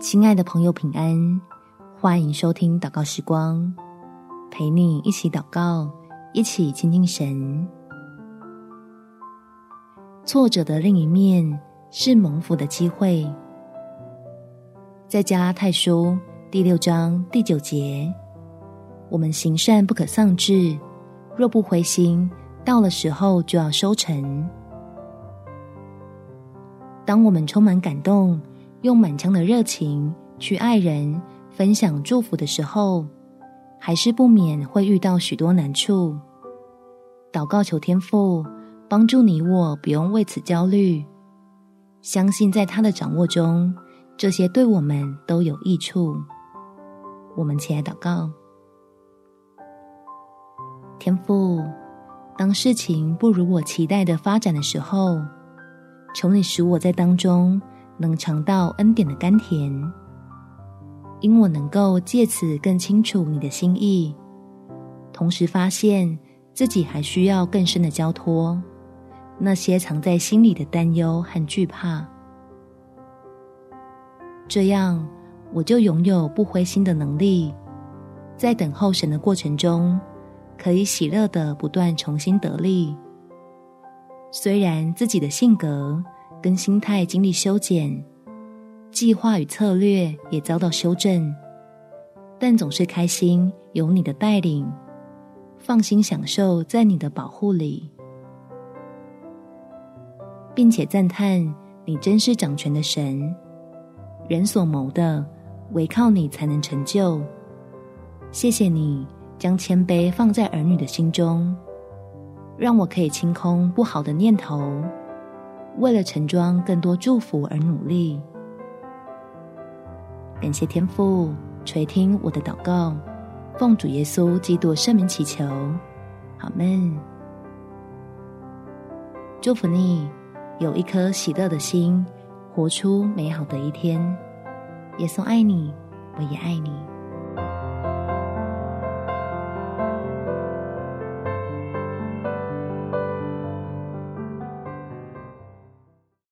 亲爱的朋友，平安！欢迎收听祷告时光，陪你一起祷告，一起亲近神。挫折的另一面是蒙福的机会。在加拉太书第六章第九节，我们行善不可丧志，若不灰心，到了时候就要收成。当我们充满感动，用满腔的热情去爱人、分享祝福的时候，还是不免会遇到许多难处。祷告求天父帮助你我，不用为此焦虑，相信在他的掌握中，这些对我们都有益处。我们起来祷告，天父，当事情不如我期待的发展的时候，求你使我在当中。能尝到恩典的甘甜，因我能够借此更清楚你的心意，同时发现自己还需要更深的交托，那些藏在心里的担忧和惧怕。这样，我就拥有不灰心的能力，在等候神的过程中，可以喜乐的不断重新得力。虽然自己的性格，跟心态经历修剪，计划与策略也遭到修正，但总是开心有你的带领，放心享受在你的保护里，并且赞叹你真是掌权的神，人所谋的唯靠你才能成就。谢谢你将谦卑放在儿女的心中，让我可以清空不好的念头。为了盛装更多祝福而努力，感谢天父垂听我的祷告，奉主耶稣基督圣名祈求，阿们。祝福你有一颗喜乐的心，活出美好的一天。耶稣爱你，我也爱你。